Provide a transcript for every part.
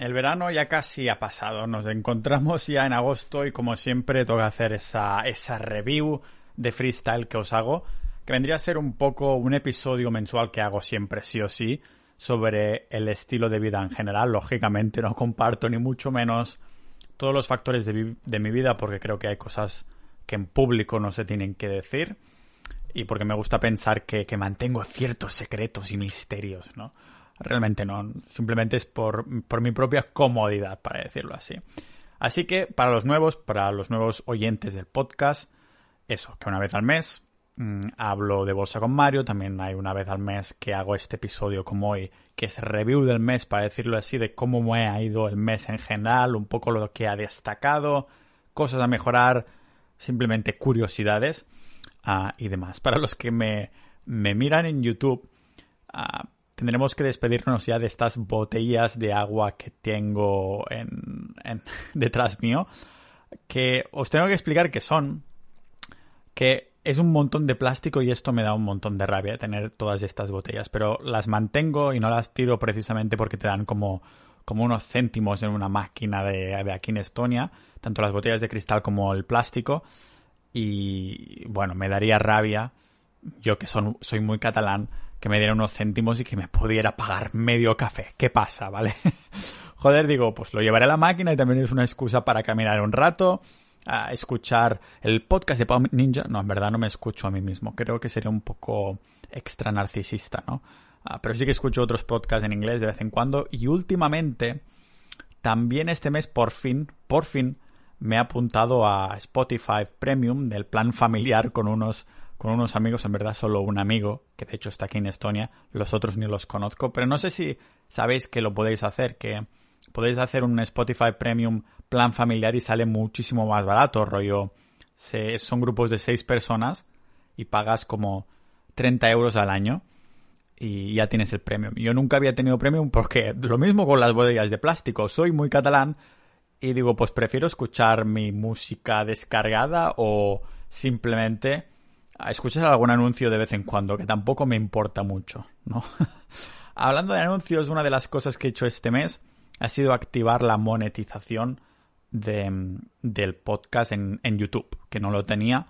el verano ya casi ha pasado. Nos encontramos ya en agosto y como siempre toca hacer esa, esa review de freestyle que os hago, que vendría a ser un poco un episodio mensual que hago siempre, sí o sí, sobre el estilo de vida en general. Lógicamente no comparto ni mucho menos todos los factores de, mi vida porque creo que hay cosas que en público no se tienen que decir y porque me gusta pensar que, que mantengo ciertos secretos y misterios, ¿no? Realmente no, simplemente es por, por mi propia comodidad, para decirlo así. Así que para los nuevos, para los nuevos oyentes del podcast, eso, que una vez al mes mmm, hablo de Bolsa con Mario, también hay una vez al mes que hago este episodio como hoy, que es review del mes, para decirlo así, de cómo me ha ido el mes en general, un poco lo que ha destacado, cosas a mejorar, simplemente curiosidades uh, y demás. Para los que me, me miran en YouTube, uh, tendremos que despedirnos ya de estas botellas de agua que tengo en, en, detrás mío, que os tengo que explicar qué son, que es un montón de plástico y esto me da un montón de rabia tener todas estas botellas, pero las mantengo y no las tiro precisamente porque te dan como, como unos céntimos en una máquina de, aquí en Estonia, tanto las botellas de cristal como el plástico, y bueno, me daría rabia, yo que soy muy catalán, que me diera unos céntimos y que me pudiera pagar medio café. ¿Qué pasa, vale? Joder, digo, pues lo llevaré a la máquina y también es una excusa para caminar un rato, a escuchar el podcast de Pau Ninja. No, en verdad no me escucho a mí mismo. Creo que sería un poco extra narcisista, ¿no? Uh, pero sí que escucho otros podcasts en inglés de vez en cuando y últimamente, también este mes, por fin, por fin, me he apuntado a Spotify Premium del plan familiar con unos con unos amigos, en verdad solo un amigo, que de hecho está aquí en Estonia, los otros ni los conozco, pero no sé si sabéis que lo podéis hacer, que podéis hacer un Spotify Premium plan familiar y sale muchísimo más barato, rollo, se, son grupos de seis personas y pagas como 30 euros al año y ya tienes el premium. Yo nunca había tenido premium porque lo mismo con las botellas de plástico, soy muy catalán y digo, pues prefiero escuchar mi música descargada o simplemente escuchar algún anuncio de vez en cuando, que tampoco me importa mucho, ¿no? Hablando de anuncios, una de las cosas que he hecho este mes ha sido activar la monetización de, del podcast en, en, YouTube, que no lo tenía,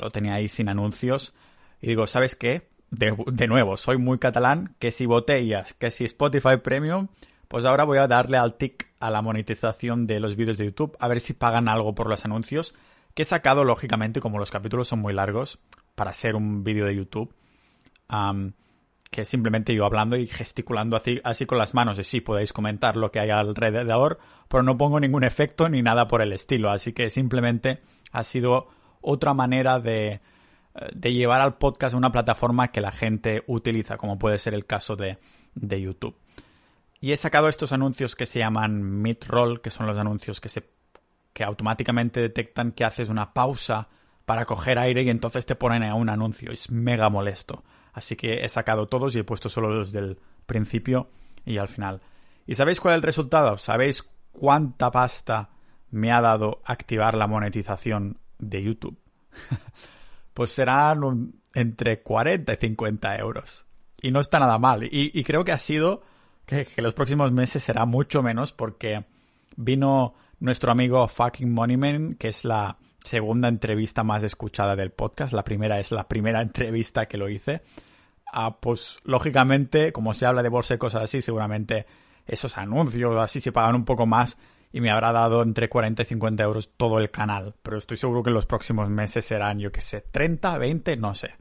lo tenía ahí sin anuncios. Y digo, ¿sabes qué? De, de nuevo, soy muy catalán, que si botellas, que si Spotify Premium, pues ahora voy a darle al tic a la monetización de los vídeos de YouTube, a ver si pagan algo por los anuncios, que he sacado, lógicamente, como los capítulos son muy largos, para ser un vídeo de YouTube. Que es simplemente yo hablando y gesticulando así, así, con las manos. Y sí, podéis comentar lo que hay alrededor, pero no pongo ningún efecto ni nada por el estilo. Así que simplemente ha sido otra manera de, de llevar al podcast a una plataforma que la gente utiliza, como puede ser el caso de, de YouTube. Y he sacado estos anuncios que se llaman mid-roll, que son los anuncios que, se, que automáticamente detectan que haces una pausa para coger aire y entonces te ponen a un anuncio. Es mega molesto. Así que he sacado todos y he puesto solo los del principio y al final. ¿Y sabéis cuál es el resultado? ¿Sabéis cuánta pasta me ha dado activar la monetización de YouTube? pues serán entre 40 y 50 euros. Y no está nada mal. Y, y creo que ha sido que, que, los próximos meses será mucho menos porque vino nuestro amigo Fucking Moneyman, que es la segunda entrevista más escuchada del podcast. La primera es la primera entrevista que lo hice. Ah, pues lógicamente, como se habla de bolsa y cosas así, seguramente esos anuncios así se pagan un poco más y me habrá dado entre 40 y 50 euros todo el canal. Pero estoy seguro que en los próximos meses serán, yo que sé, 30, 20, no sé.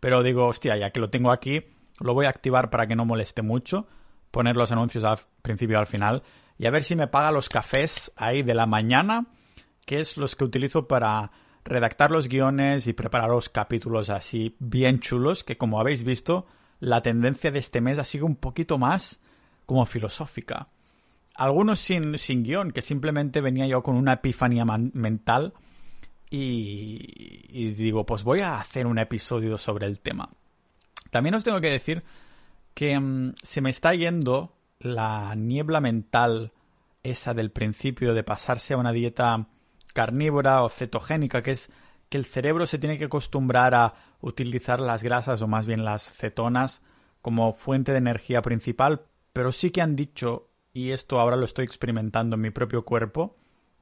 Pero digo, hostia, ya que lo tengo aquí, lo voy a activar para que no moleste mucho, poner los anuncios al principio y al final, y a ver si me paga los cafés ahí de la mañana que es los que utilizo para redactar los guiones y preparar los capítulos así bien chulos, que como habéis visto, la tendencia de este mes ha sido un poquito más como filosófica. Algunos sin, sin guion, que simplemente venía yo con una epifanía mental y, digo, pues voy a hacer un episodio sobre el tema. También os tengo que decir que um, se me está yendo la niebla mental esa del principio de pasarse a una dieta carnívora o cetogénica, que es que el cerebro se tiene que acostumbrar a utilizar las grasas o más bien las cetonas como fuente de energía principal, pero sí que han dicho y esto ahora lo estoy experimentando en mi propio cuerpo,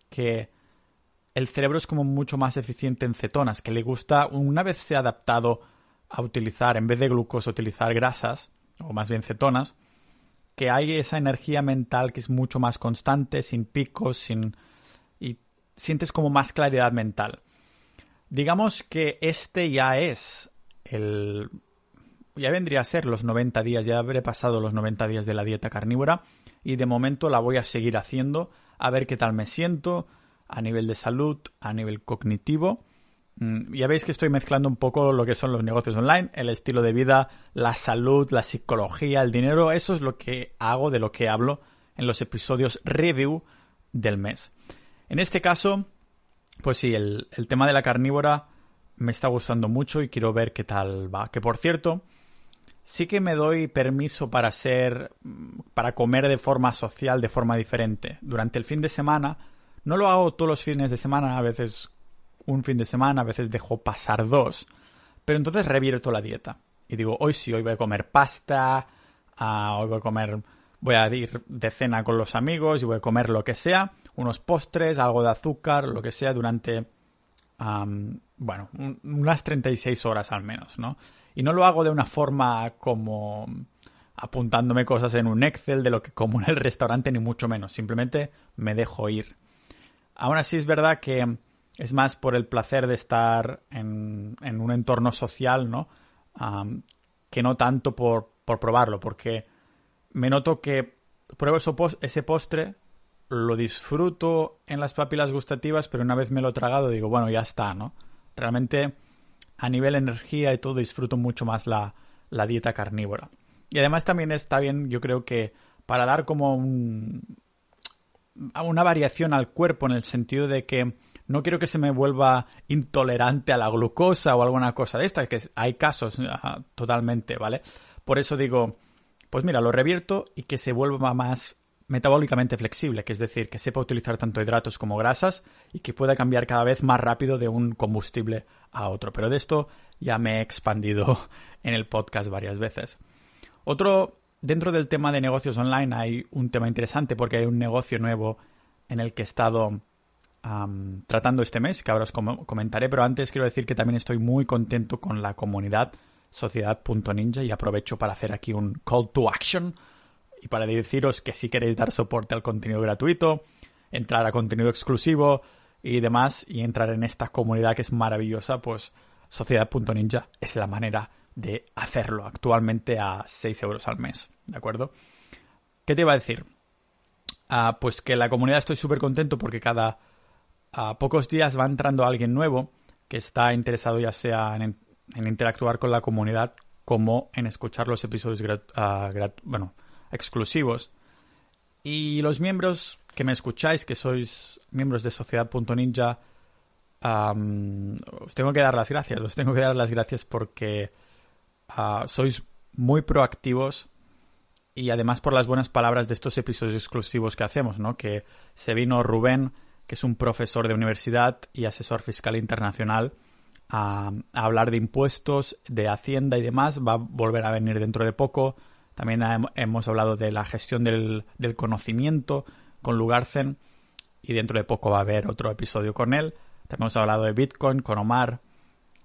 que el cerebro es como mucho más eficiente en cetonas, que le gusta, una vez se ha adaptado a utilizar, en vez de glucosa, utilizar grasas, o más bien cetonas, que hay esa energía mental que es mucho más constante, sin picos, sin... sientes como más claridad mental. Digamos que este ya es el... ya vendría a ser los 90 días, ya habré pasado los 90 días de la dieta carnívora y de momento la voy a seguir haciendo a ver qué tal me siento a nivel de salud, a nivel cognitivo Mm, ya veis que estoy mezclando un poco lo que son los negocios online, el estilo de vida, la salud, la psicología, el dinero. Eso es lo que hago, de lo que hablo en los episodios review del mes. En este caso, pues sí, el, tema de la carnívora me está gustando mucho y quiero ver qué tal va. Que por cierto, sí que me doy permiso para ser, para comer de forma social, de forma diferente. Durante el fin de semana, no lo hago todos los fines de semana, a veces un fin de semana, a veces dejo pasar dos, pero entonces revierto la dieta. Y digo, hoy sí, hoy voy a comer pasta, ah, hoy voy a comer, voy a ir de cena con los amigos y voy a comer lo que sea, unos postres, algo de azúcar, lo que sea, durante, bueno, unas 36 horas al menos, ¿no? Y no lo hago de una forma como apuntándome cosas en un Excel de lo que como en el restaurante, ni mucho menos. Simplemente me dejo ir. Aún así es verdad que es más por el placer de estar en, un entorno social, ¿no? que no tanto por, probarlo, porque me noto que pruebo ese postre, lo disfruto en las papilas gustativas, pero una vez me lo he tragado digo, bueno, ya está, ¿no? Realmente a nivel energía y todo disfruto mucho más la, la dieta carnívora. Y además también está bien, yo creo que para dar como un, una variación al cuerpo en el sentido de que no quiero que se me vuelva intolerante a la glucosa o alguna cosa de esta, que hay casos totalmente, ¿vale? Por eso digo, pues mira, lo revierto y que se vuelva más metabólicamente flexible, que es decir, que sepa utilizar tanto hidratos como grasas y que pueda cambiar cada vez más rápido de un combustible a otro. Pero de esto ya me he expandido en el podcast varias veces. Otro, dentro del tema de negocios online hay un tema interesante porque hay un negocio nuevo en el que he estado tratando este mes, que ahora os comentaré, pero antes quiero decir que también estoy muy contento con la comunidad sociedad.ninja y aprovecho para hacer aquí un call to action y para deciros que si queréis dar soporte al contenido gratuito, entrar a contenido exclusivo y demás y entrar en esta comunidad que es maravillosa, pues sociedad.ninja es la manera de hacerlo actualmente a 6 euros al mes, ¿de acuerdo? ¿Qué te iba a decir? Ah, pues que la comunidad estoy súper contento porque cada a pocos días va entrando alguien nuevo que está interesado ya sea en, interactuar con la comunidad como en escuchar los episodios ah, bueno, exclusivos. Y los miembros que me escucháis, que sois miembros de Sociedad.ninja, os tengo que dar las gracias. Os tengo que dar las gracias porque ah, sois muy proactivos y además por las buenas palabras de estos episodios exclusivos que hacemos, ¿no? Que se vino Rubén que es un profesor de universidad y asesor fiscal internacional, a, hablar de impuestos, de Hacienda y demás. Va a volver a venir dentro de poco. También hemos hablado de la gestión del, conocimiento con Lugarcen y dentro de poco va a haber otro episodio con él. También hemos hablado de Bitcoin con Omar.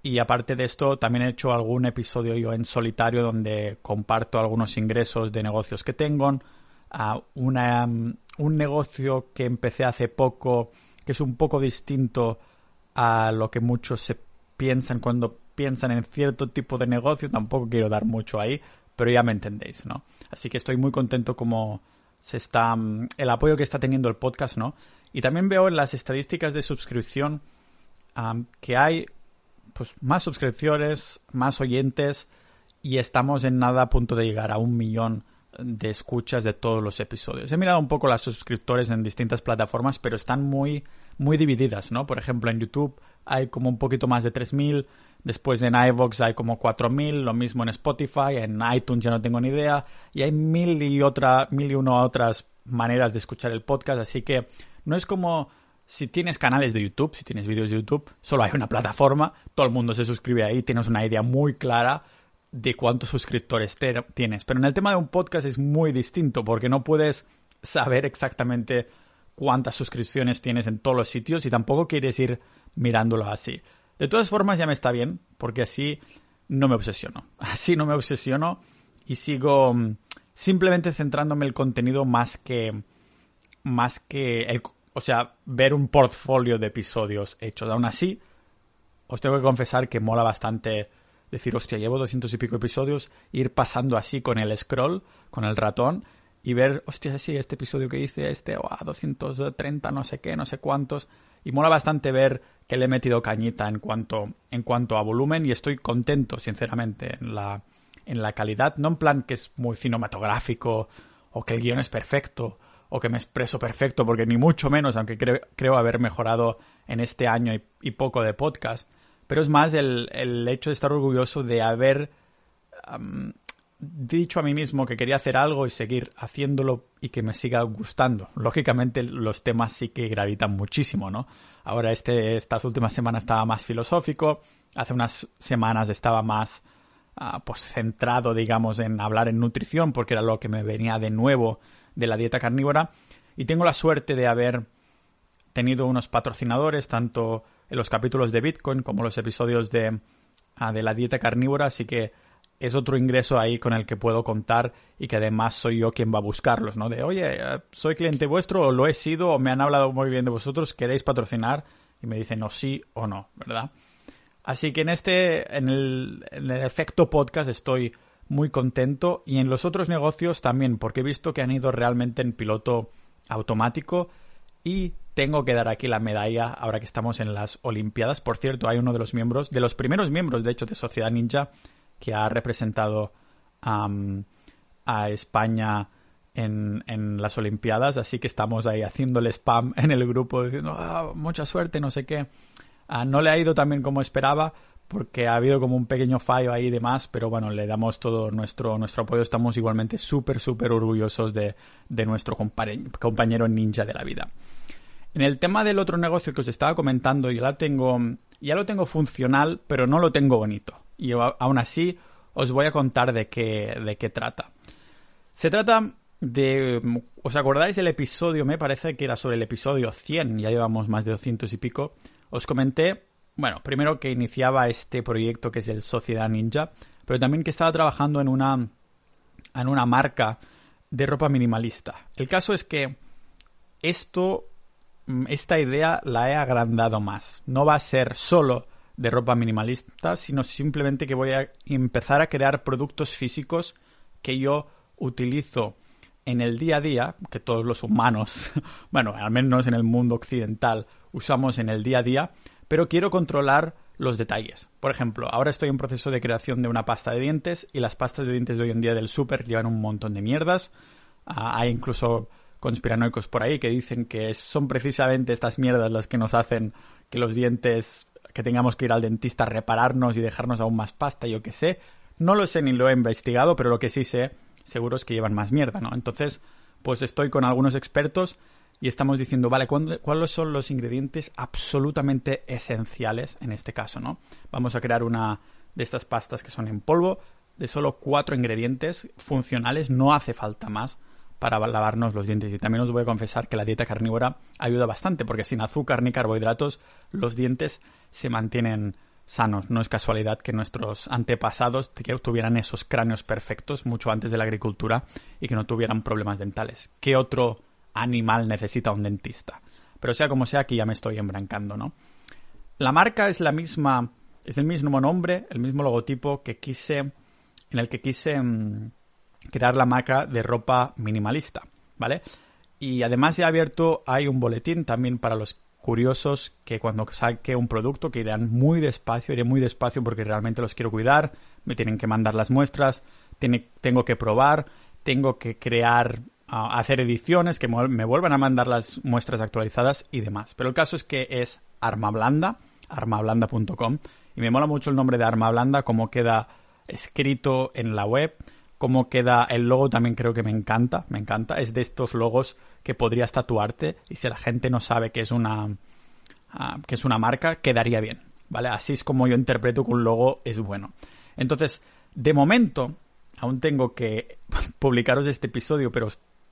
Y aparte de esto, también he hecho algún episodio yo en solitario donde comparto algunos ingresos de negocios que tengo, a una, un negocio que empecé hace poco, que es un poco distinto a lo que muchos se piensan cuando piensan en cierto tipo de negocio. Tampoco quiero dar mucho ahí, pero ya me entendéis, ¿no? Así que estoy muy contento como se está el apoyo que está teniendo el podcast, ¿no? Y también veo en las estadísticas de suscripción que hay pues más suscripciones, más oyentes y estamos en nada a punto de llegar a un millón de escuchas de todos los episodios. He mirado un poco las suscriptores en distintas plataformas, pero están muy, muy divididas, ¿no? Por ejemplo, en YouTube hay como un poquito más de 3.000, después en iVoox hay como 4.000, lo mismo en Spotify, en iTunes ya no tengo ni idea, y hay mil y, otra, mil y una otras maneras de escuchar el podcast, así que no es como si tienes canales de YouTube, si tienes vídeos de YouTube, solo hay una plataforma, todo el mundo se suscribe ahí, tienes una idea muy clara de cuántos suscriptores tienes. Pero en el tema de un podcast es muy distinto porque no puedes saber exactamente cuántas suscripciones tienes en todos los sitios y tampoco quieres ir mirándolo así. De todas formas ya me está bien, porque así no me obsesiono. Así no me obsesiono y sigo mm, simplemente centrándome en el contenido más que más que el, o sea, ver un portfolio de episodios hechos. Aún así, os tengo que confesar que mola bastante decir, hostia, llevo doscientos y pico episodios, ir pasando así con el scroll, con el ratón, y ver, hostia, sí, este episodio que hice, este, oh, 230, no sé qué, no sé cuántos. Y mola bastante ver que le he metido cañita en cuanto, en cuanto a volumen y estoy contento, sinceramente, en la, en la calidad. No en plan que es muy cinematográfico o que el guion es perfecto o que me expreso perfecto, porque ni mucho menos, aunque creo haber mejorado en este año y, poco de podcast. Pero es más el, el, hecho de estar orgulloso de haber dicho a mí mismo que quería hacer algo y seguir haciéndolo y que me siga gustando. Lógicamente los temas sí que gravitan muchísimo, ¿no? Ahora este, estas últimas semanas estaba más filosófico, hace unas semanas estaba más ah, pues centrado, digamos, en hablar en nutrición porque era lo que me venía de nuevo de la dieta carnívora y tengo la suerte de haber tenido unos patrocinadores tanto en los capítulos de Bitcoin como los episodios de, ah, de la dieta carnívora, así que es otro ingreso ahí con el que puedo contar y que además soy yo quien va a buscarlos, ¿no? De, oye, eh, soy cliente vuestro o lo he sido o me han hablado muy bien de vosotros, ¿queréis patrocinar? Y me dicen o sí o no, ¿verdad? Así que en este, en el, en el efecto podcast estoy muy contento y en los otros negocios también, porque he visto que han ido realmente en piloto automático y tengo que dar aquí la medalla ahora que estamos en las Olimpiadas. Por cierto, hay uno de los miembros, de los primeros miembros, de hecho, de Sociedad Ninja, que ha representado a España en, en, las Olimpiadas, así que estamos ahí haciéndole spam en el grupo diciendo ah, mucha suerte, no sé qué. Ah, no le ha ido también como esperaba, porque ha habido como un pequeño fallo ahí y demás, pero bueno, le damos todo nuestro, nuestro apoyo. Estamos igualmente súper, súper orgullosos de, de nuestro compañero ninja de la vida. En el tema del otro negocio que os estaba comentando, ya, la tengo, ya lo tengo funcional, pero no lo tengo bonito. Y aún así os voy a contar de qué, de qué trata. Se trata de... ¿Os acordáis del episodio? Me parece que era sobre el episodio 100, ya llevamos más de 200 y pico. Os comenté bueno, primero que iniciaba este proyecto que es el Sociedad Ninja, pero también que estaba trabajando en una, en una marca de ropa minimalista. El caso es que esto, mm, esta idea la he agrandado más. No va a ser solo de ropa minimalista, sino simplemente que voy a empezar a crear productos físicos que yo utilizo en el día a día, que todos los humanos, bueno, al menos en el mundo occidental, usamos en el día a día, pero quiero controlar los detalles. Por ejemplo, ahora estoy en proceso de creación de una pasta de dientes y las pastas de dientes de hoy en día del súper llevan un montón de mierdas. Ah, hay incluso conspiranoicos por ahí que dicen que son precisamente estas mierdas las que nos hacen que los dientes, que tengamos que ir al dentista a repararnos y dejarnos aún más pasta, yo qué sé. No lo sé ni lo he investigado, pero lo que sí sé seguro es que llevan más mierda, ¿no? Entonces, pues estoy con algunos expertos y estamos diciendo, vale, ¿cuáles son los ingredientes absolutamente esenciales en este caso, no? Vamos a crear una de estas pastas que son en polvo, de solo cuatro ingredientes funcionales, no hace falta más para lavarnos los dientes. Y también os voy a confesar que la dieta carnívora ayuda bastante, porque sin azúcar ni carbohidratos los dientes se mantienen sanos. No es casualidad que nuestros antepasados tuvieran esos cráneos perfectos mucho antes de la agricultura y que no tuvieran problemas dentales. ¿Qué otro animal necesita un dentista. Pero sea como sea, aquí ya me estoy embrancando, ¿no? La marca es la misma, es el mismo nombre, el mismo logotipo que quise, en el que quise mm, crear la marca de ropa minimalista, ¿vale? Y además he abierto, hay un boletín también para los curiosos que cuando saque un producto que irán muy despacio, iré muy despacio porque realmente los quiero cuidar, me tienen que mandar las muestras, tengo que probar, tengo que crear hacer ediciones, que me vuelvan a mandar las muestras actualizadas y demás. Pero el caso es que es Arma Blanda, armablanda.com, y me mola mucho el nombre de Arma Blanda, cómo queda escrito en la web, cómo queda el logo también creo que me encanta, me encanta, es de estos logos que podrías tatuarte y si la gente no sabe que es una ah, que es una marca, quedaría bien, ¿vale? Así es como yo interpreto que un logo es bueno. Entonces, de momento, aún tengo que publicaros este episodio, pero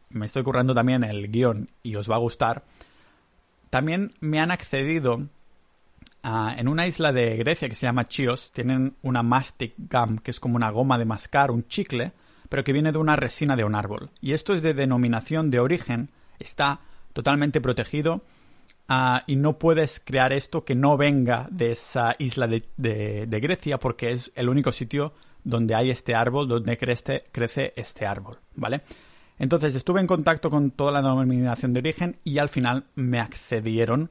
me estoy currando también el guion y os va a gustar, también me han accedido a, en una isla de Grecia que se llama Chios, tienen una mastic gum, que es como una goma de mascar, un chicle, pero que viene de una resina de un árbol. Y esto es de denominación de origen, está totalmente protegido ah, y no puedes crear esto que no venga de esa isla de, de, Grecia porque es el único sitio donde hay este árbol, donde crece, crece este árbol, ¿vale? Entonces estuve en contacto con toda la denominación de origen y al final me accedieron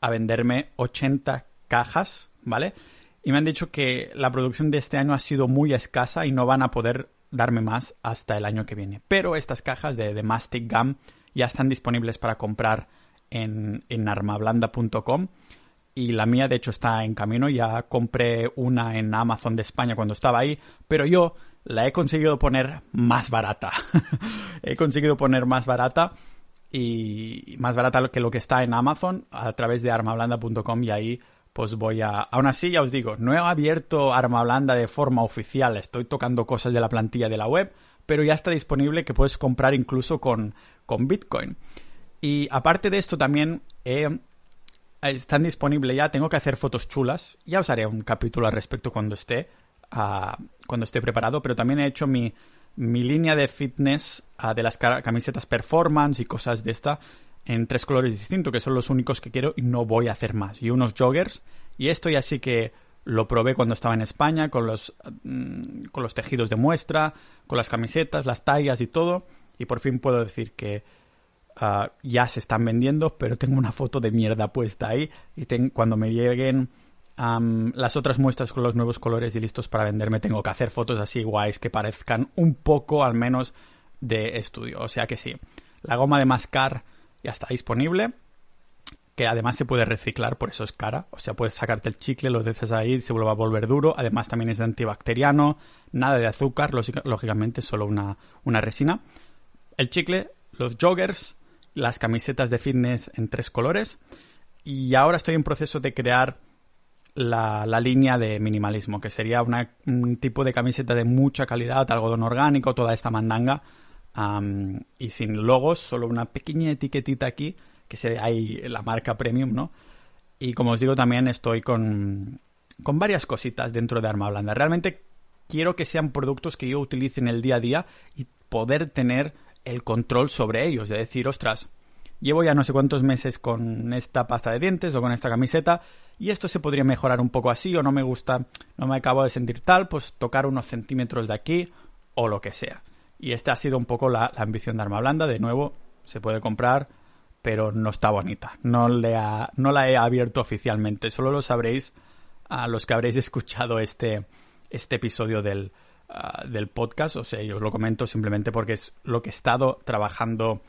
a venderme 80 cajas, ¿vale? Y me han dicho que la producción de este año ha sido muy escasa y no van a poder darme más hasta el año que viene. Pero estas cajas de, de Mastic Gum ya están disponibles para comprar en, en armablanda.com y la mía de hecho está en camino. Ya compré una en Amazon de España cuando estaba ahí, pero yo la he conseguido poner más barata. he conseguido poner más barata y más barata que lo que está en Amazon a través de armablanda.com y ahí pues voy a... Aún así ya os digo, no he abierto Armablanda de forma oficial, estoy tocando cosas de la plantilla de la web, pero ya está disponible que puedes comprar incluso con, con Bitcoin. Y aparte de esto también están disponibles ya, tengo que hacer fotos chulas, ya os haré un capítulo al respecto cuando esté, cuando esté preparado, pero también he hecho mi, mi línea de fitness de las camisetas performance y cosas de esta en tres colores distintos, que son los únicos que quiero y no voy a hacer más. Y unos joggers, y esto ya sí que lo probé cuando estaba en España con los, mm, con los tejidos de muestra, con las camisetas, las tallas y todo, y por fin puedo decir que ah, ya se están vendiendo, pero tengo una foto de mierda puesta ahí y cuando me lleguen las otras muestras con los nuevos colores y listos para venderme, tengo que hacer fotos así guays que parezcan un poco al menos de estudio. O sea que sí, la goma de mascar ya está disponible. Que además se puede reciclar, por eso es cara. O sea, puedes sacarte el chicle, lo dejas ahí, se vuelve a volver duro. Además, también es antibacteriano, nada de azúcar, lógicamente, solo una, una resina. El chicle, los joggers, las camisetas de fitness en tres colores. Y ahora estoy en proceso de crear la, línea de minimalismo, que sería un tipo de camiseta de mucha calidad, algodón orgánico, toda esta mandanga, y sin logos, solo una pequeña etiquetita aquí, que se hay la marca premium, ¿no? Y como os digo, también estoy con, con varias cositas dentro de Arma Blanda. Realmente quiero que sean productos que yo utilice en el día a día y poder tener el control sobre ellos, de decir, ostras, llevo ya no sé cuántos meses con esta pasta de dientes o con esta camiseta y esto se podría mejorar un poco así o no me gusta, no me acabo de sentir tal, pues tocar unos centímetros de aquí o lo que sea. Y esta ha sido un poco la, ambición de Arma Blanda. De nuevo, se puede comprar, pero no está bonita. No, le no la he abierto oficialmente. Solo lo sabréis a los que habréis escuchado este, este episodio del, ah, del podcast. O sea, yo os lo comento simplemente porque es lo que he estado trabajando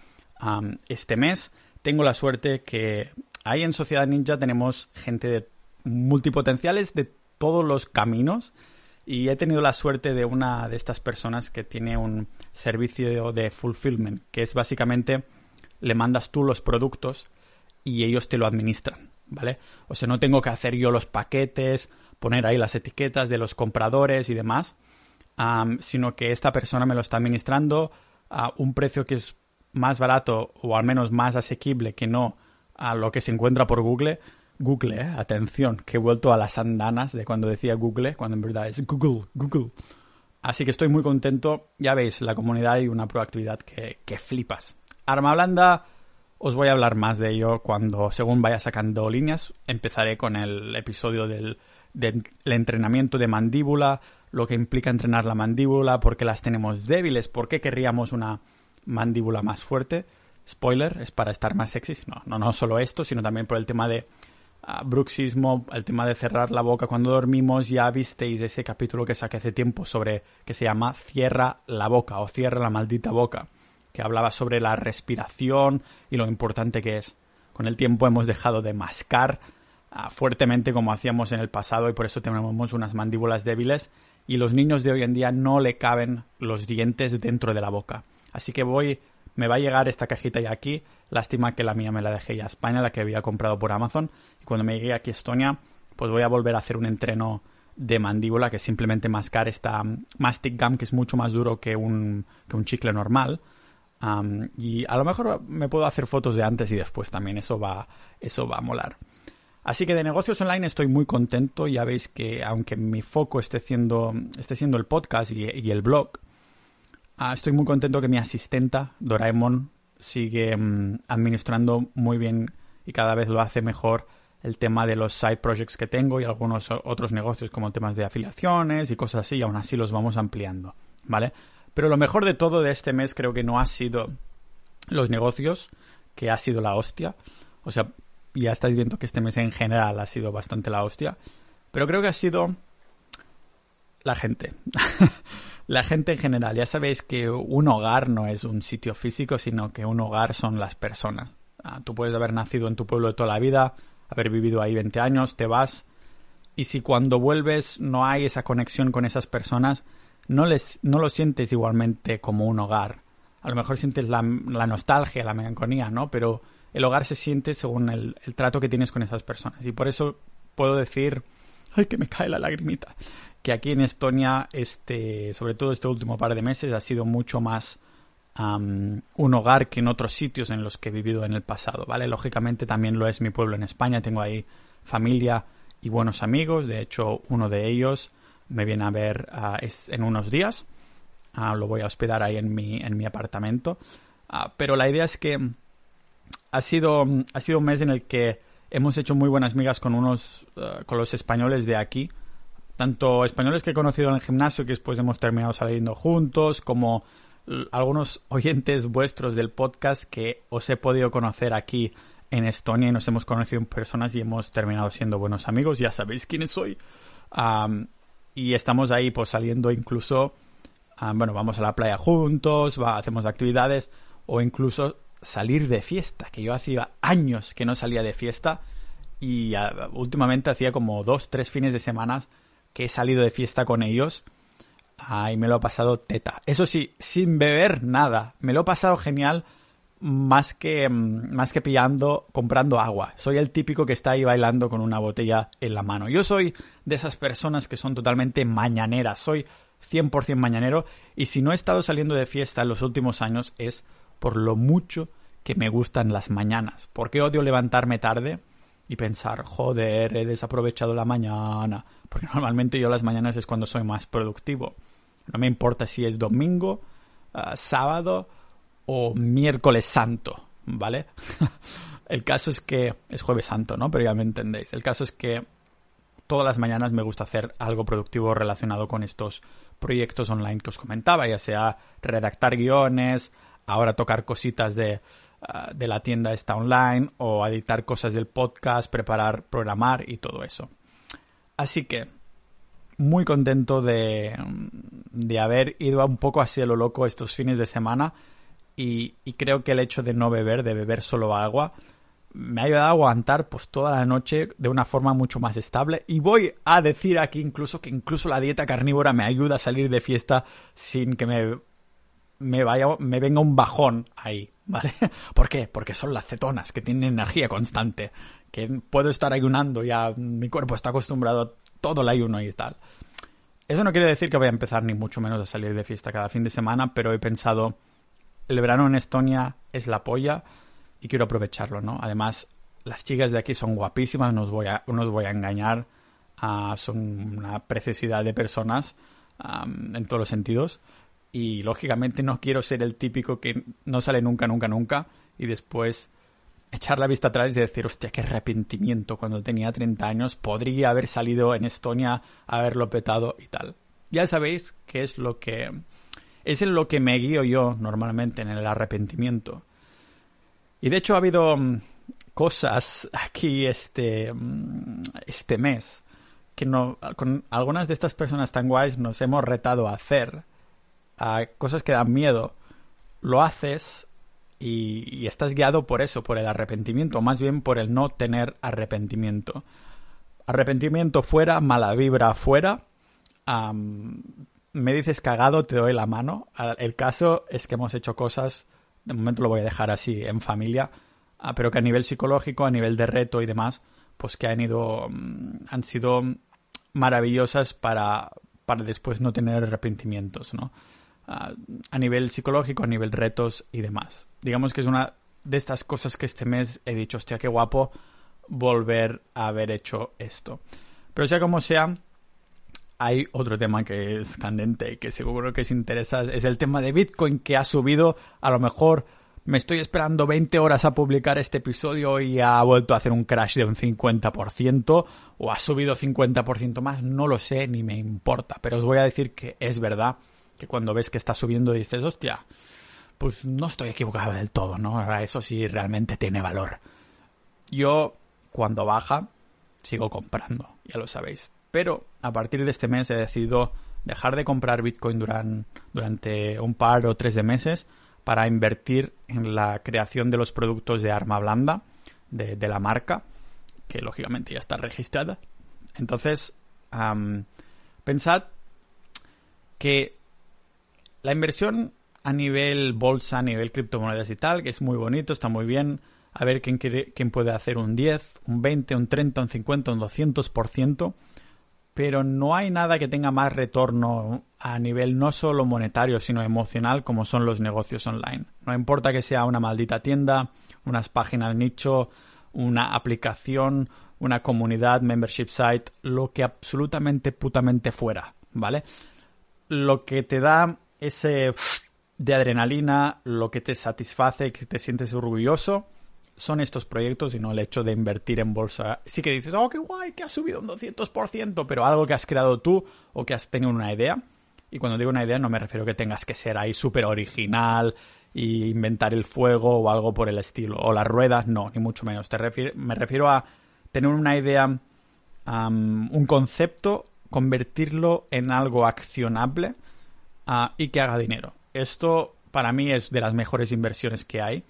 este mes. Tengo la suerte que ahí en Sociedad Ninja tenemos gente de multipotenciales de todos los caminos y he tenido la suerte de una de estas personas que tiene un servicio de fulfillment, que es básicamente le mandas tú los productos y ellos te lo administran, ¿vale? O sea, no tengo que hacer yo los paquetes, poner ahí las etiquetas de los compradores y demás, sino que esta persona me lo está administrando a un precio que es más barato o al menos más asequible que no a lo que se encuentra por Google Google, ¿eh? atención, que he vuelto a las andanas de cuando decía Google, cuando en verdad es Google, Google. Así que estoy muy contento. Ya veis, la comunidad y una proactividad que, que flipas. Arma blanda, os voy a hablar más de ello cuando, según vaya sacando líneas, empezaré con el episodio del, del entrenamiento de mandíbula, lo que implica entrenar la mandíbula, por qué las tenemos débiles, por qué querríamos una mandíbula más fuerte. Spoiler, es para estar más sexy. No, no, no solo esto, sino también por el tema de bruxismo, el tema de cerrar la boca cuando dormimos, ya visteis ese capítulo que saqué hace tiempo sobre que se llama Cierra la boca o Cierra la maldita boca, que hablaba sobre la respiración y lo importante que es. Con el tiempo hemos dejado de mascar ah, fuertemente como hacíamos en el pasado y por eso tenemos unas mandíbulas débiles y los niños de hoy en día no le caben los dientes dentro de la boca. Así que voy, me va a llegar esta cajita ya aquí Lástima que la mía me la dejé ya a España, la que había comprado por Amazon. Y cuando me llegue aquí a Estonia, pues voy a volver a hacer un entreno de mandíbula, que es simplemente mascar esta mastic gum, que es mucho más duro que un, que un chicle normal. y a lo mejor me puedo hacer fotos de antes y después también, eso va, eso va a molar. Así que de negocios online estoy muy contento. Ya veis que aunque mi foco esté siendo, esté siendo el podcast y, el blog, ah, estoy muy contento que mi asistenta, Doraemon, sigue mm, administrando muy bien y cada vez lo hace mejor el tema de los side projects que tengo y algunos otros negocios como temas de afiliaciones y cosas así, y aún así los vamos ampliando, ¿vale? Pero lo mejor de todo de este mes creo que no ha sido los negocios, que ha sido la hostia. O sea, ya estáis viendo que este mes en general ha sido bastante la hostia. Pero creo que ha sido la gente. la gente en general. Ya sabéis que un hogar no es un sitio físico, sino que un hogar son las personas. Ah, tú puedes haber nacido en tu pueblo de toda la vida, haber vivido ahí 20 años, te vas. Y si cuando vuelves no hay esa conexión con esas personas, no, les, no lo sientes igualmente como un hogar. A lo mejor sientes la, la nostalgia, la melancolía, ¿no? Pero el hogar se siente según el, trato que tienes con esas personas. Y por eso puedo decir, ay, que me cae la lagrimita, que aquí en Estonia, este, sobre todo este último par de meses, ha sido mucho más un hogar que en otros sitios en los que he vivido en el pasado, ¿vale? Lógicamente también lo es mi pueblo en España, tengo ahí familia y buenos amigos, de hecho uno de ellos me viene a ver ah, en unos días, ah, lo voy a hospedar ahí en mi, en mi apartamento, ah, pero la idea es que ha sido, ha sido un mes en el que hemos hecho muy buenas migas con unos, con los españoles de aquí. Tanto españoles que he conocido en el gimnasio, que después hemos terminado saliendo juntos, como algunos oyentes vuestros del podcast que os he podido conocer aquí en Estonia y nos hemos conocido en personas y hemos terminado siendo buenos amigos. Ya sabéis quiénes soy. y estamos ahí pues saliendo incluso, bueno, vamos a la playa juntos, hacemos actividades o incluso salir de fiesta, que yo hacía años que no salía de fiesta y últimamente hacía como dos, tres fines de semana que he salido de fiesta con ellos. Ay, me lo he pasado teta. Eso sí, sin beber nada. Me lo he pasado genial más que, mm, más que pillando, comprando agua. Soy el típico que está ahí bailando con una botella en la mano. Yo soy de esas personas que son totalmente mañaneras. Soy 100% mañanero y si no he estado saliendo de fiesta en los últimos años es por lo mucho que me gustan las mañanas. Porque odio levantarme tarde y pensar, joder, he desaprovechado la mañana. Porque normalmente yo las mañanas es cuando soy más productivo. No me importa si es domingo, ah, sábado o miércoles santo, ¿vale? El caso es que es jueves santo, ¿no? Pero ya me entendéis. El caso es que todas las mañanas me gusta hacer algo productivo relacionado con estos proyectos online que os comentaba, ya sea redactar guiones, ahora tocar cositas de, ah, de la tienda esta online o editar cosas del podcast, preparar, programar y todo eso. Así que muy contento de, de haber ido un poco hacia lo loco estos fines de semana y, y, creo que el hecho de no beber, de beber solo agua, me ha ayudado a aguantar pues toda la noche de una forma mucho más estable y voy a decir aquí incluso que incluso la dieta carnívora me ayuda a salir de fiesta sin que me me vaya, me venga un bajón ahí, ¿Por qué? Porque son las cetonas que tienen energía constante, que puedo estar ayunando, ya mi cuerpo está acostumbrado a todo el ayuno y tal. Eso no quiere decir que voy a empezar ni mucho menos a salir de fiesta cada fin de semana, pero he pensado, el verano en Estonia es la polla y quiero aprovecharlo, ¿no? Además, las chicas de aquí son guapísimas, no os voy a, no os voy a engañar, ah, son una preciosidad de personas en todos los sentidos y lógicamente no quiero ser el típico que no sale nunca, nunca, nunca y después echar la vista atrás y decir, hostia, qué arrepentimiento cuando tenía 30 años, podría haber salido en Estonia, haberlo petado y tal. Ya sabéis qué es lo que es en lo que me guío yo normalmente en el arrepentimiento. Y de hecho ha habido mm, cosas aquí este, mm, este mes que no, con algunas de estas personas tan guays nos hemos retado a hacer cosas que dan miedo, lo haces y, estás guiado por eso, por el arrepentimiento, más bien por el no tener arrepentimiento. Arrepentimiento fuera, mala vibra fuera. me dices cagado, te doy la mano. El caso es que hemos hecho cosas, de momento lo voy a dejar así en familia, ah, pero que a nivel psicológico, a nivel de reto y demás, pues que han ido, mm, han sido maravillosas para, para después no tener arrepentimientos, ¿no? A nivel psicológico, a nivel retos y demás. Digamos que es una de estas cosas que este mes he dicho, hostia, qué guapo volver a haber hecho esto. Pero sea como sea, hay otro tema que es candente y que seguro que os interesa, es el tema de Bitcoin que ha subido, a lo mejor me estoy esperando 20 horas a publicar este episodio y ha vuelto a hacer un crash de un 50% o ha subido 50% más, no lo sé ni me importa, pero os voy a decir que es verdad que cuando ves que está subiendo dices, hostia, pues no estoy equivocado del todo, ¿no? Ahora eso sí realmente tiene valor. Yo, cuando baja, sigo comprando, ya lo sabéis. Pero a partir de este mes he decidido dejar de comprar Bitcoin durante un par o tres de meses para invertir en la creación de los productos de arma blanda de, la marca, que lógicamente ya está registrada. Entonces, pensad que la inversión a nivel bolsa, a nivel criptomonedas y tal, que es muy bonito, está muy bien. A ver quién, quién puede hacer un 10, un 20, un 30, un 50, un 200% pero no hay nada que tenga más retorno a nivel no solo monetario, sino emocional como son los negocios online. No importa que sea una maldita tienda, unas páginas de nicho, una aplicación, una comunidad, membership site, lo que absolutamente putamente fuera, ¿vale? Lo que te da ese de adrenalina, lo que te satisface, que te sientes orgulloso, son estos proyectos y no el hecho de invertir en bolsa. Sí que dices, oh, qué guay, que has subido un 200%, pero algo que has creado tú o que has tenido una idea. Y cuando digo una idea no me refiero a que tengas que ser ahí súper original y inventar el fuego o algo por el estilo. O las ruedas, no, ni mucho menos. Te me refiero a tener una idea, un concepto, convertirlo en algo accionable ah, y que haga dinero. Esto para mí es de las mejores inversiones que hay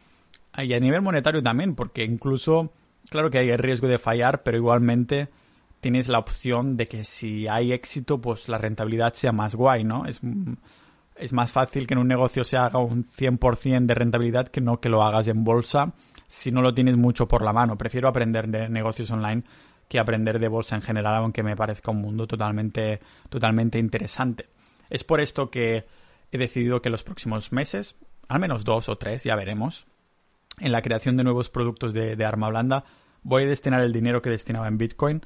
y a nivel monetario también, porque incluso, claro que hay el riesgo de fallar, pero igualmente tienes la opción de que si hay éxito, pues la rentabilidad sea más guay, ¿no? Es, es más fácil que en un negocio se haga un 100% de rentabilidad que no que lo hagas en bolsa si no lo tienes mucho por la mano. Prefiero aprender de negocios online que aprender de bolsa en general, aunque me parezca un mundo totalmente, totalmente interesante. Es por esto que he decidido que los próximos meses, al menos dos o tres, ya veremos, en la creación de nuevos productos de, arma blanda, voy a destinar el dinero que destinaba en Bitcoin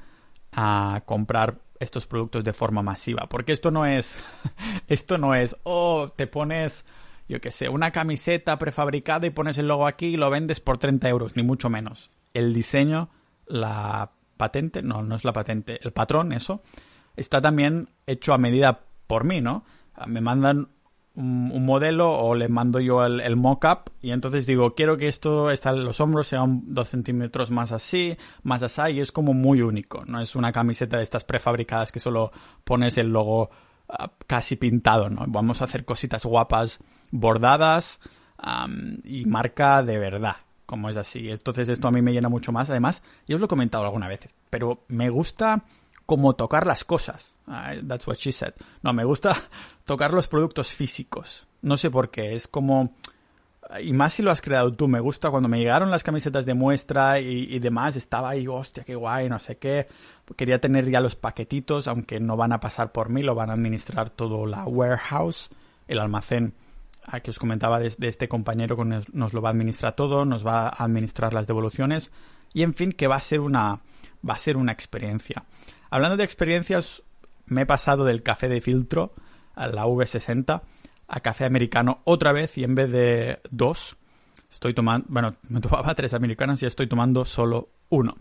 a comprar estos productos de forma masiva. Porque esto no es, esto no es, oh, te pones, yo qué sé, una camiseta prefabricada y pones el logo aquí y lo vendes por 30 euros, ni mucho menos. El diseño, la patente, no, no es la patente, el patrón, eso, está también hecho a medida por mí, ¿no? Me mandan un, modelo o le mando yo el, mock-up y entonces digo, quiero que esto, está, los hombros sean dos centímetros más así, más así, y es como muy único, no es una camiseta de estas prefabricadas que solo pones el logo ah, casi pintado, ¿no? Vamos a hacer cositas guapas, bordadas y marca de verdad, como es así. Entonces esto a mí me llena mucho más. Además, yo os lo he comentado alguna vez, pero me gusta como tocar las cosas. that's what she said. No, me gusta tocar los productos físicos. No sé por qué, es como... Y más si lo has creado tú, me gusta cuando me llegaron las camisetas de muestra y, demás, estaba ahí, hostia, qué guay, no sé qué. Quería tener ya los paquetitos, aunque no van a pasar por mí, lo van a administrar todo la warehouse, el almacén a que os comentaba de, este compañero que nos, lo va a administrar todo, nos va a administrar las devoluciones y en fin que va a ser una va a ser una experiencia. Hablando de experiencias, me he pasado del café de filtro a la V60 a café americano otra vez y en vez de dos, estoy tomando, bueno, me tomaba tres americanos y estoy tomando solo uno.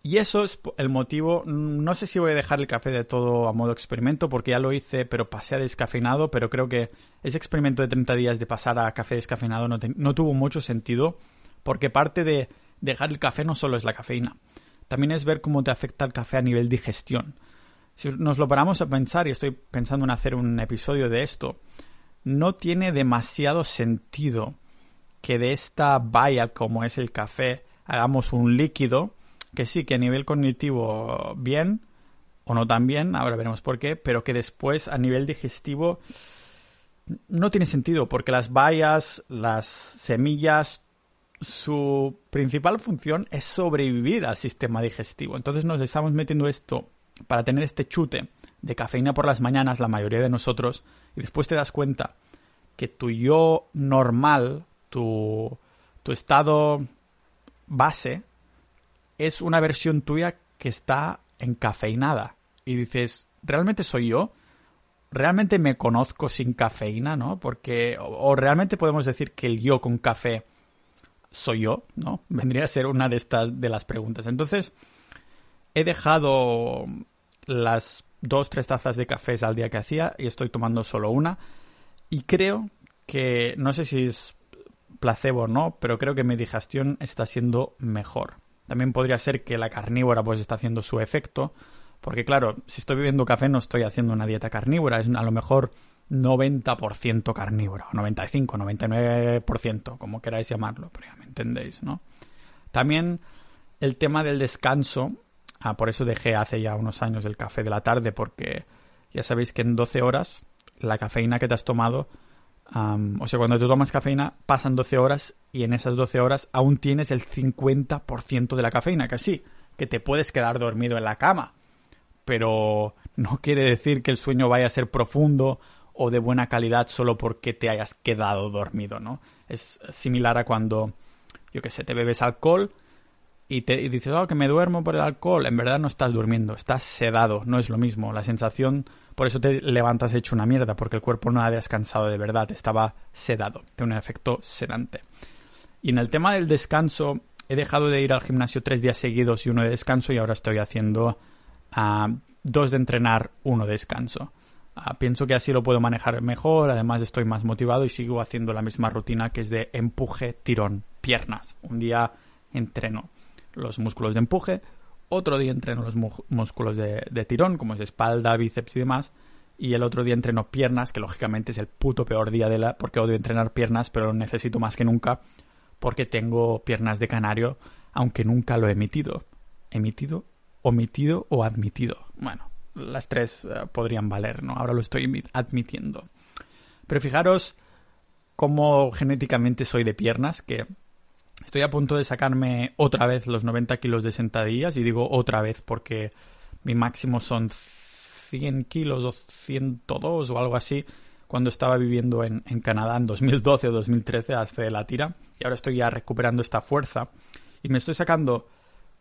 Y eso es el motivo, no sé si voy a dejar el café de todo a modo experimento porque ya lo hice, pero pasé a descafeinado, pero creo que ese experimento de 30 días de pasar a café descafeinado no, no tuvo mucho sentido porque parte de dejar el café no solo es la cafeína, también es ver cómo te afecta el café a nivel digestión. Si nos lo paramos a pensar, y estoy pensando en hacer un episodio de esto, no tiene demasiado sentido que de esta valla como es el café hagamos un líquido que sí, que a nivel cognitivo bien o no tan bien, ahora veremos por qué, pero que después a nivel digestivo no tiene sentido porque las bayas, las semillas, su principal función es sobrevivir al sistema digestivo. Entonces nos estamos metiendo esto para tener este chute de cafeína por las mañanas, la mayoría de nosotros, y después te das cuenta que tu yo normal, tu, tu estado base, es una versión tuya que está encafeinada. Y dices, ¿realmente soy yo? ¿Realmente me conozco sin cafeína, no? Porque, o, realmente podemos decir que el yo con café soy yo, ¿no? Vendría a ser una de estas de las preguntas. Entonces, he dejado las dos, tres tazas de café al día que hacía y estoy tomando solo una. Y creo que, no sé si es placebo o no, pero creo que mi digestión está siendo mejor. También podría ser que la carnívora pues está haciendo su efecto, porque claro, si estoy bebiendo café no estoy haciendo una dieta carnívora, es a lo mejor 90% carnívora, 95, 99%, como queráis llamarlo, pero ya me entendéis, ¿no? También el tema del descanso, ah, por eso dejé hace ya unos años el café de la tarde, porque ya sabéis que en 12 horas la cafeína que te has tomado o sea, cuando tú tomas cafeína, pasan 12 horas y en esas 12 horas aún tienes el 50% de la cafeína, que sí, que te puedes quedar dormido en la cama, pero no quiere decir que el sueño vaya a ser profundo o de buena calidad solo porque te hayas quedado dormido, ¿no? Es similar a cuando, yo qué sé, te bebes alcohol y te dices, oh, que me duermo por el alcohol. En verdad no estás durmiendo, estás sedado, no es lo mismo. La sensación por eso te levantas hecho una mierda, porque el cuerpo no ha descansado de verdad, estaba sedado, tiene un efecto sedante. Y en el tema del descanso, he dejado de ir al gimnasio tres días seguidos y uno de descanso, y ahora estoy haciendo uh, dos de entrenar, uno de descanso. Ah, pienso que así lo puedo manejar mejor, además estoy más motivado y sigo haciendo la misma rutina que es de empuje, tirón, piernas. Un día entreno los músculos de empuje, otro día entreno los músculos de, tirón, como es espalda, bíceps y demás. Y el otro día entreno piernas, que lógicamente es el puto peor día de la... porque odio entrenar piernas, pero lo necesito más que nunca porque tengo piernas de canario, aunque nunca lo he emitido. Emitido, omitido o admitido. Bueno, las tres eh, podrían valer, ¿no? Ahora lo estoy admitiendo. Pero fijaros cómo genéticamente soy de piernas, que Estoy a punto de sacarme otra vez los 90 kilos de sentadillas y digo otra vez porque mi máximo son 100 kilos o 102 o algo así cuando estaba viviendo en, Canadá en 2012 o 2013 hace la tira y ahora estoy ya recuperando esta fuerza y me estoy sacando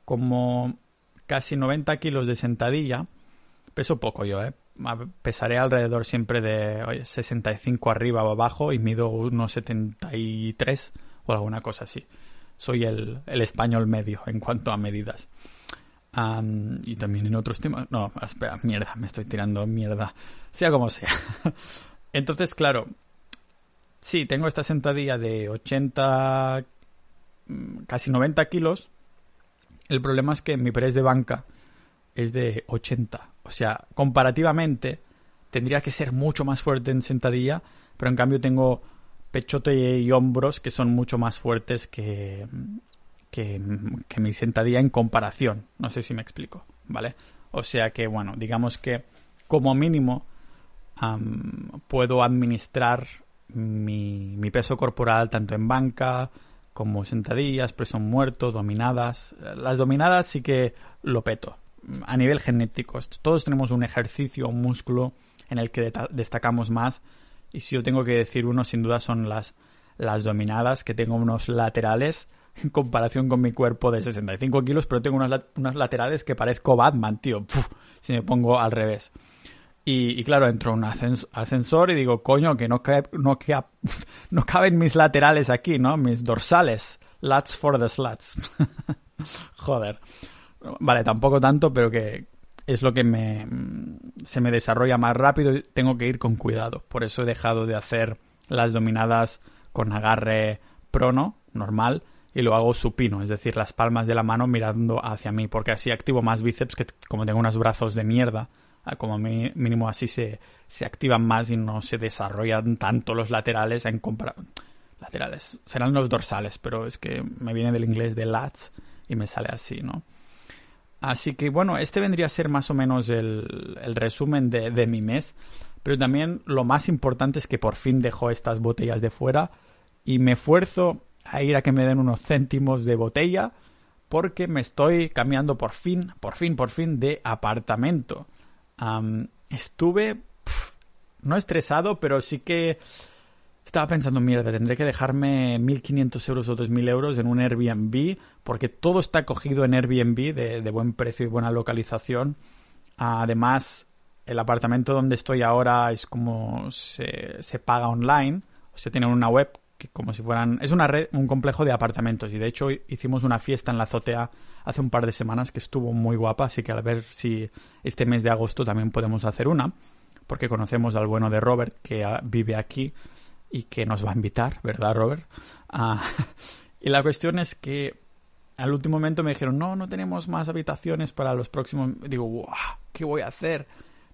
como casi 90 kilos de sentadilla. Peso poco yo, ¿eh? Pesaré alrededor siempre de 65 arriba o abajo y mido unos 73 o alguna cosa así. Soy el, español medio en cuanto a medidas. y también en otros temas. No, espera, mierda, me estoy tirando mierda. Sea como sea. Entonces, claro, sí, tengo esta sentadilla de 80, mm, casi 90 kilos. El problema es que mi press de banca es de 80. O sea, comparativamente, tendría que ser mucho más fuerte en sentadilla, pero en cambio tengo pechote y hombros que son mucho más fuertes que, que, mi sentadilla en comparación. No sé si me explico, ¿vale? O sea que, bueno, digamos que como mínimo puedo administrar mi, mi, peso corporal tanto en banca como sentadillas, preso muerto, dominadas. Las dominadas sí que lo peto. A nivel genético, todos tenemos un ejercicio, un músculo en el que destacamos más y si yo tengo que decir uno, sin duda son las, las dominadas, que tengo unos laterales en comparación con mi cuerpo de 65 kilos, pero tengo unas, unas laterales que parezco Batman, tío, si me pongo al revés. Y, claro, entro en un ascensor y digo, coño, que no, no, no caben mis laterales aquí, ¿no? Mis dorsales. Lats for the slats. Joder. Vale, tampoco tanto, pero que, es lo que me, se me desarrolla más rápido y tengo que ir con cuidado. Por eso he dejado de hacer las dominadas con agarre prono, normal, y lo hago supino, es decir, las palmas de la mano mirando hacia mí, porque así activo más bíceps que como tengo unos brazos de mierda, ah, como mínimo así se, se activan más y no se desarrollan tanto los laterales en comparación. Laterales, serán los dorsales, pero es que me viene del inglés de lats y me sale así, ¿no? Así que bueno, este vendría a ser más o menos el, resumen de, mi mes. Pero también lo más importante es que por fin dejo estas botellas de fuera y me esfuerzo a ir a que me den unos céntimos de botella porque me estoy cambiando por fin, por fin, por fin de apartamento. estuve no estresado, pero sí que estaba pensando, mierda, tendré que dejarme 1.500 euros o 2.000 euros en un Airbnb, porque todo está cogido en Airbnb de, buen precio y buena localización. Además, el apartamento donde estoy ahora es como se, se paga online, o sea, tiene una web que como si fueran... Es una red, un complejo de apartamentos y de hecho hicimos una fiesta en la azotea hace un par de semanas que estuvo muy guapa, así que a ver si este mes de agosto también podemos hacer una, porque conocemos al bueno de Robert que vive aquí y que nos va a invitar, ¿verdad Robert? Ah, y la cuestión es que al último momento me dijeron, no, no tenemos más habitaciones para los próximos... Digo, wow, ¿qué voy a hacer?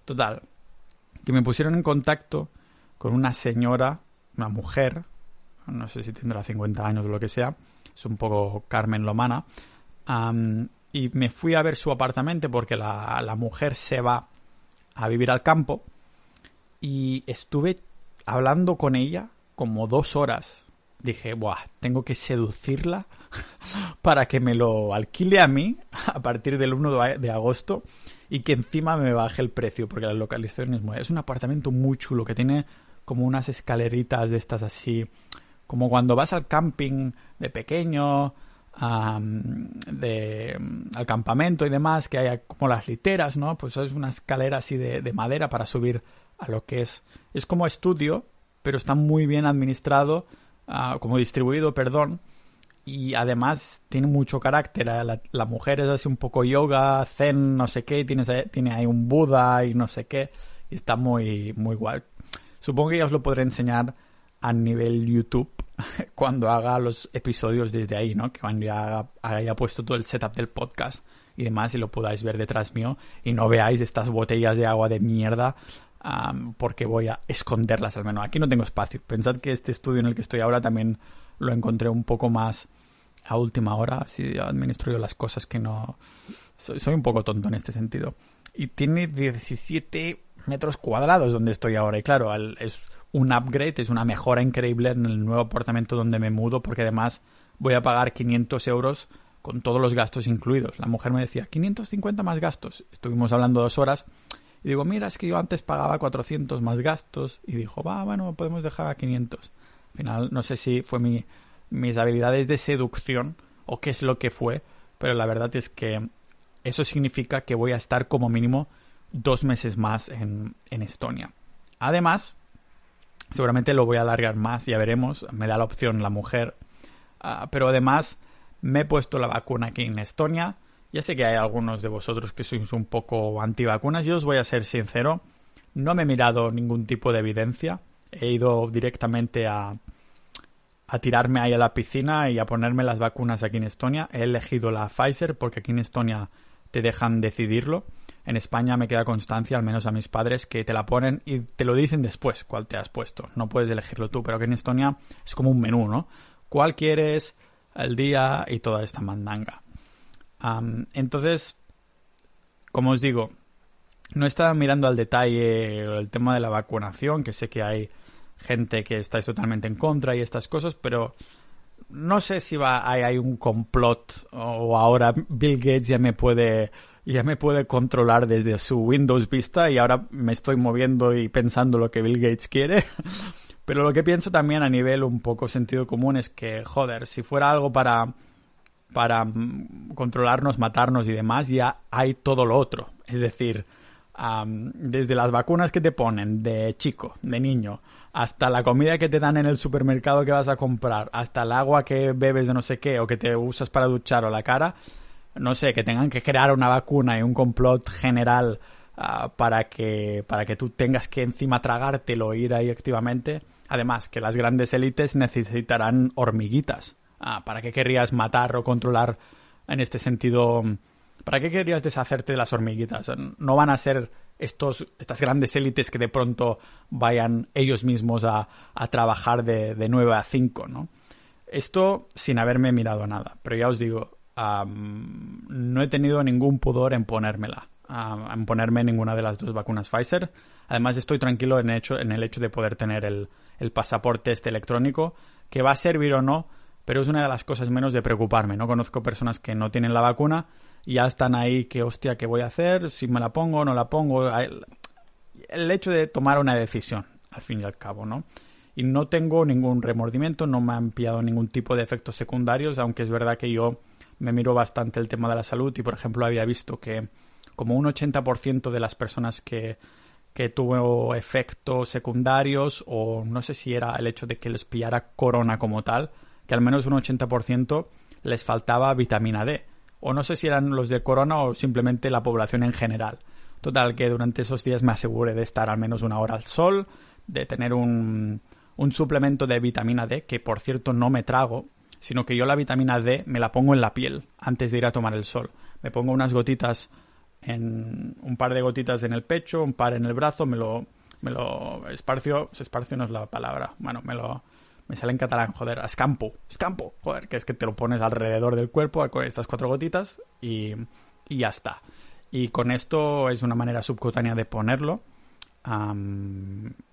Total, que me pusieron en contacto con una señora, una mujer, no sé si tendrá 50 años o lo que sea, es un poco Carmen Lomana, y me fui a ver su apartamento porque la, la mujer se va a vivir al campo y estuve hablando con ella como dos horas. Dije, Buah, tengo que seducirla para que me lo alquile a mí a partir del 1 de agosto y que encima me baje el precio, porque la localización es muy... Es un apartamento muy chulo que tiene como unas escaleritas de estas así, como cuando vas al camping de pequeño, de, al campamento y demás, que hay como las literas, ¿no? Pues es una escalera así de, de madera para subir a lo que es. Es como estudio, pero está muy bien administrado, ah, como distribuido, perdón. Y además tiene mucho carácter. Eh, la, mujer es así un poco yoga, zen, no sé qué, tiene, tiene ahí un Buda y no sé qué. Y está muy, muy guay. Supongo que ya os lo podré enseñar a nivel YouTube cuando haga los episodios desde ahí, ¿no? Que cuando ya haya puesto todo el setup del podcast y demás y lo podáis ver detrás mío y no veáis estas botellas de agua de mierda porque voy a esconderlas al menos. Aquí no tengo espacio. Pensad que este estudio en el que estoy ahora también lo encontré un poco más a última hora. Así administro yo las cosas que no... Soy, un poco tonto en este sentido. Y tiene 17 metros cuadrados donde estoy ahora. Y claro, es un upgrade, es una mejora increíble en el nuevo apartamento donde me mudo porque además voy a pagar 500 euros con todos los gastos incluidos. La mujer me decía, 550 más gastos. Estuvimos hablando dos horas y digo, mira, es que yo antes pagaba 400 más gastos. Y dijo, va, bueno, podemos dejar a 500. Al final, no sé si fue mi, mis habilidades de seducción o qué es lo que fue, pero la verdad es que eso significa que voy a estar como mínimo dos meses más en, en Estonia. Además, seguramente lo voy a alargar más, ya veremos, me da la opción la mujer, ah, pero además me he puesto la vacuna aquí en Estonia ya sé que hay algunos de vosotros que sois un poco antivacunas. Yo os voy a ser sincero. No me he mirado ningún tipo de evidencia. He ido directamente a, a tirarme ahí a la piscina y a ponerme las vacunas aquí en Estonia. He elegido la Pfizer porque aquí en Estonia te dejan decidirlo. En España me queda constancia, al menos a mis padres, que te la ponen y te lo dicen después cuál te has puesto. No puedes elegirlo tú, pero aquí en Estonia es como un menú, ¿no? ¿Cuál quieres? El día y toda esta mandanga entonces, como os digo, no estaba mirando al detalle el tema de la vacunación, que sé que hay gente que estáis totalmente en contra y estas cosas, pero no sé si va, hay, hay, un complot o ahora Bill Gates ya me puede ya me puede controlar desde su Windows Vista y ahora me estoy moviendo y pensando lo que Bill Gates quiere. Pero lo que pienso también a nivel un poco sentido común es que, joder, si fuera algo para para mm, controlarnos, matarnos y demás, ya hay todo lo otro. Es decir, desde las vacunas que te ponen de chico, de niño, hasta la comida que te dan en el supermercado que vas a comprar, hasta el agua que bebes de no sé qué o que te usas para duchar o la cara, no sé, que tengan que crear una vacuna y un complot general ah, para que para que tú tengas que encima tragártelo ir ahí activamente. Además, que las grandes élites necesitarán hormiguitas Ah, ¿Para qué querrías matar o controlar en este sentido? ¿Para qué querrías deshacerte de las hormiguitas? No van a ser estos, estas grandes élites que de pronto vayan ellos mismos a, trabajar de, de 9 a 5, ¿no? Esto sin haberme mirado nada, pero ya os digo, no he tenido ningún pudor en ponérmela, en ponerme ninguna de las dos vacunas Pfizer. Además estoy tranquilo en, hecho, en el hecho de poder tener el, el pasaporte este electrónico, que va a servir o no pero es una de las cosas menos de preocuparme. No conozco personas que no tienen la vacuna y ya están ahí que hostia, ¿qué voy a hacer? Si me la pongo no la pongo. El hecho de tomar una decisión, al fin y al cabo, ¿no? Y no tengo ningún remordimiento, no me han pillado ningún tipo de efectos secundarios, aunque es verdad que yo me miro bastante el tema de la salud y, por ejemplo, había visto que como un 80% de las personas que, que tuvo efectos secundarios o no sé si era el hecho de que les pillara corona como tal, que al menos un 80% les faltaba vitamina D. O no sé si eran los de corona o simplemente la población en general. Total, que durante esos días me aseguré de estar al menos una hora al sol, de tener un, un suplemento de vitamina D, que por cierto no me trago, sino que yo la vitamina D me la pongo en la piel antes de ir a tomar el sol. Me pongo unas gotitas en un par de gotitas en el pecho, un par en el brazo, me lo me lo esparcio, esparcio no es la palabra. Bueno, me lo me sale en catalán, joder, escampo, escampo, joder, que es que te lo pones alrededor del cuerpo con estas cuatro gotitas y, y ya está. Y con esto es una manera subcutánea de ponerlo.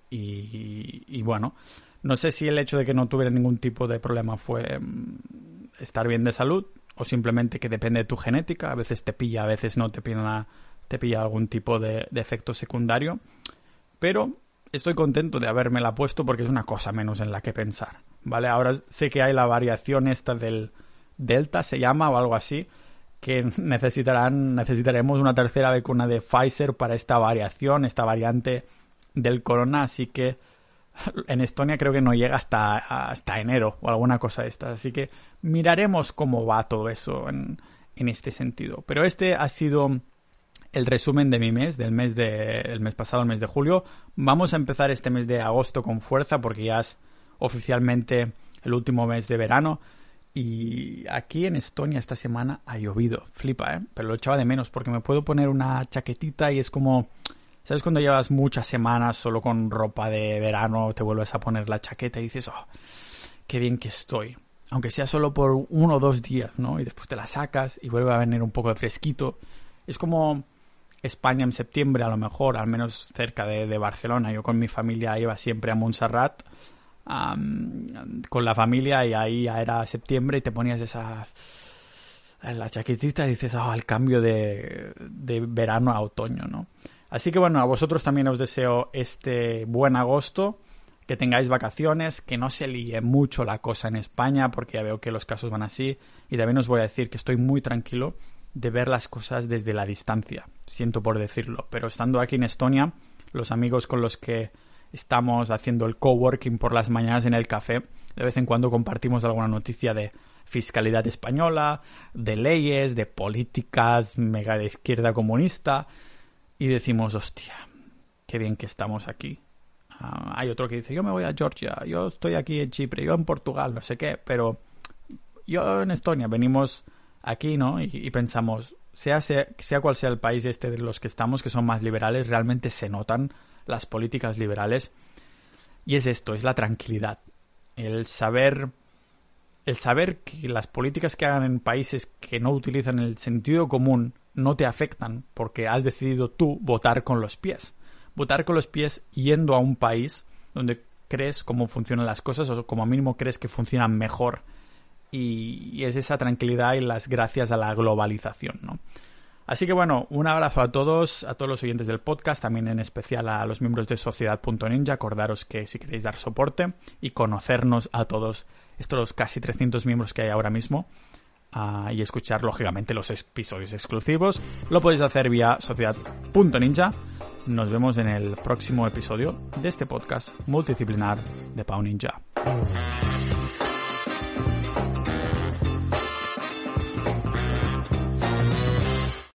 y, y, bueno, no sé si el hecho de que no tuviera ningún tipo de problema fue mm, estar bien de salud o simplemente que depende de tu genética. A veces te pilla, a veces no te pilla, te pilla algún tipo de, de efecto secundario. Pero estoy contento de haberme la puesto porque es una cosa menos en la que pensar. ¿Vale? Ahora sé que hay la variación esta del Delta, se llama, o algo así, que necesitarán, necesitaremos una tercera vacuna de Pfizer para esta variación, esta variante del corona, así que en Estonia creo que no llega hasta, hasta enero o alguna cosa de estas, así que miraremos cómo va todo eso en, en este sentido. Pero este ha sido el resumen de mi mes, del mes de el mes pasado, el mes de julio. Vamos a empezar este mes de agosto con fuerza porque ya es oficialmente el último mes de verano. Y aquí en Estonia esta semana ha llovido, flipa, ¿eh? Pero lo echaba de menos porque me puedo poner una chaquetita y es como, ¿sabes cuando llevas muchas semanas solo con ropa de verano, te vuelves a poner la chaqueta y dices, oh, qué bien que estoy? Aunque sea solo por uno o dos días, ¿no? Y después te la sacas y vuelve a venir un poco de fresquito. Es como España en septiembre, a lo mejor, al menos cerca de, Barcelona. Yo con mi familia iba siempre a Montserrat con la familia y ahí ya era septiembre y te ponías esa la chaquetita y dices, oh, el cambio de, de verano a otoño, ¿no? Así que bueno, a vosotros también os deseo este buen agosto, que tengáis vacaciones, que no se líe mucho la cosa en España, porque ya veo que los casos van así, y también os voy a decir que estoy muy tranquilo de ver las cosas desde la distancia, siento por decirlo, pero estando aquí en Estonia, los amigos con los que estamos haciendo el coworking por las mañanas en el café, de vez en cuando compartimos alguna noticia de fiscalidad española, de leyes, de políticas mega de izquierda comunista, y decimos, hostia, qué bien que estamos aquí. Ah, hay otro que dice, yo me voy a Georgia, yo estoy aquí en Chipre, yo en Portugal, no sé qué, pero yo en Estonia venimos aquí, ¿no? Y, pensamos, sea, sea, sea, cual sea el país este de los que estamos, que son más liberales, realmente se notan las políticas liberales. Y es esto, es la tranquilidad. El saber. El saber que las políticas que hagan en países que no utilizan el sentido común no te afectan porque has decidido tú votar con los pies. Votar con los pies yendo a un país donde crees cómo funcionan las cosas o como mínimo crees que funcionan mejor y, es esa tranquilidad y las gracias a la globalización, ¿no? Así que bueno, un abrazo a todos, a todos los oyentes del podcast, también en especial a los miembros de Sociedad.ninja. Acordaros que si queréis dar soporte y conocernos a todos estos casi 300 miembros que hay ahora mismo uh, y escuchar lógicamente los episodios exclusivos, lo podéis hacer vía Sociedad.ninja. Nos vemos en el próximo episodio de este podcast multidisciplinar de Pau Ninja.